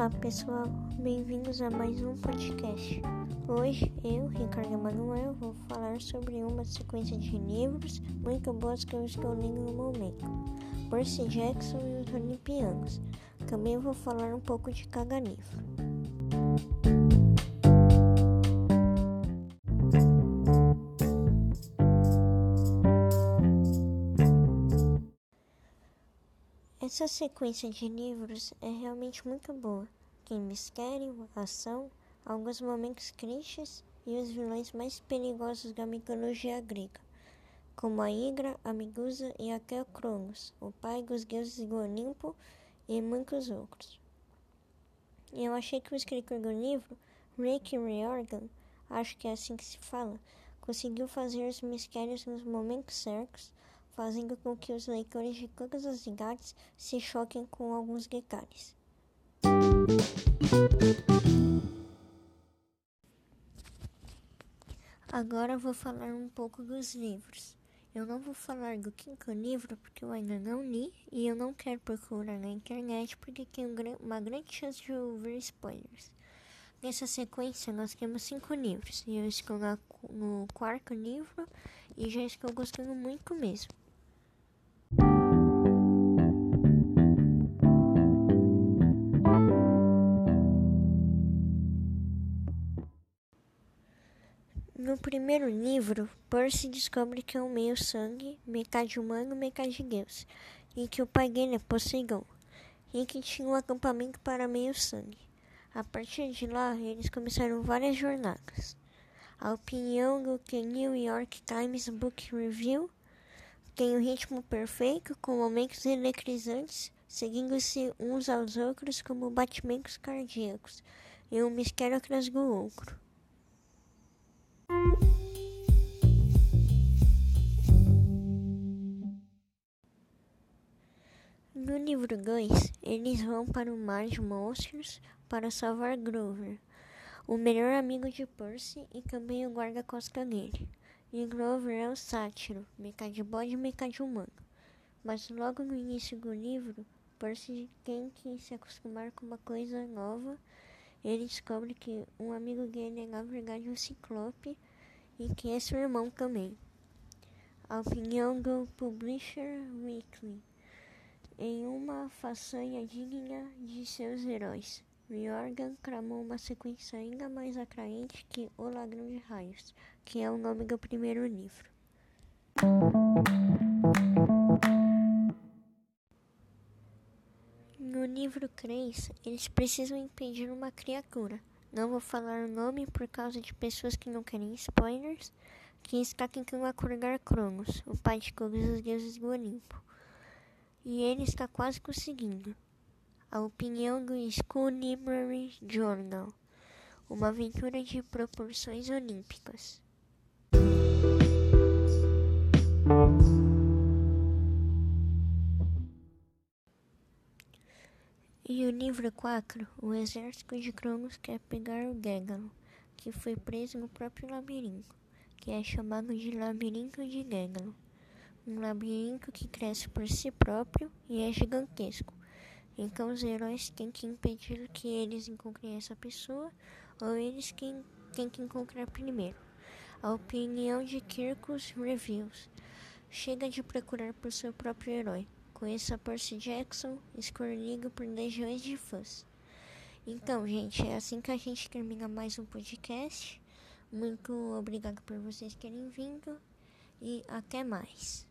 Olá pessoal, bem-vindos a mais um podcast. Hoje eu, Ricardo Emanuel, vou falar sobre uma sequência de livros muito boas que eu estou lendo no momento: Percy Jackson e os Olimpianos. Também vou falar um pouco de cada livro. Essa sequência de livros é realmente muito boa. Tem mistério, ação, alguns momentos tristes e os vilões mais perigosos da mitologia grega, como a Hidra, a Medusa e até o Cronos, o pai dos deuses do Olimpo e muitos outros. Eu achei que o escritor do livro, Rick Riordan, acho que é assim que se fala, conseguiu fazer os mistérios nos momentos certos fazendo com que os leitores de todas as idades se choquem com alguns detalhes. Agora vou falar um pouco dos livros. Eu não vou falar do quinto livro porque eu ainda não li e eu não quero procurar na internet porque tem uma grande chance de ouvir spoilers. Nessa sequência, nós temos cinco livros e eu estou no quarto livro e já estou gostando muito mesmo. No primeiro livro, Percy descobre que é um meio-sangue, metade humano, metade deus, e que o pai dele é Poseidon, e que tinha um acampamento para meio-sangue. A partir de lá, eles começaram várias jornadas. A opinião do New York Times Book Review tem um ritmo perfeito, com momentos eletrizantes, seguindo-se uns aos outros como batimentos cardíacos, e um mistério atrás do outro. Livro 2, eles vão para o mar de monstros para salvar Grover, o melhor amigo de Percy e também o guarda-costas dele. E Grover é o sátiro, metade bode e metade humano. Mas logo no início do livro, Percy tem que se acostumar com uma coisa nova. Ele descobre que um amigo dele é na verdade um ciclope e que é seu irmão também. A opinião do Publisher Weekly em uma façanha digna de seus heróis. Riordan cramou uma sequência ainda mais atraente que O Ladrão de Raios, que é o nome do primeiro livro. No livro 3, eles precisam impedir uma criatura. Não vou falar o nome por causa de pessoas que não querem spoilers, que está tentando acordar Cronos, o pai de todos os deuses do Olimpo e ele está quase conseguindo. A opinião do School Library Journal, uma aventura de proporções olímpicas. E o livro 4, o exército de Cronos quer pegar o Gégalo, que foi preso no próprio labirinto, que é chamado de Labirinto de Gégalo um labirinto que cresce por si próprio e é gigantesco. Então os heróis têm que impedir que eles encontrem essa pessoa ou eles quem têm que encontrar primeiro. A opinião de Kirkus Reviews. Chega de procurar por seu próprio herói. Conheça Percy Jackson, escolhido por legiões de fãs. Então, gente, é assim que a gente termina mais um podcast. Muito obrigado por vocês terem vindo e até mais.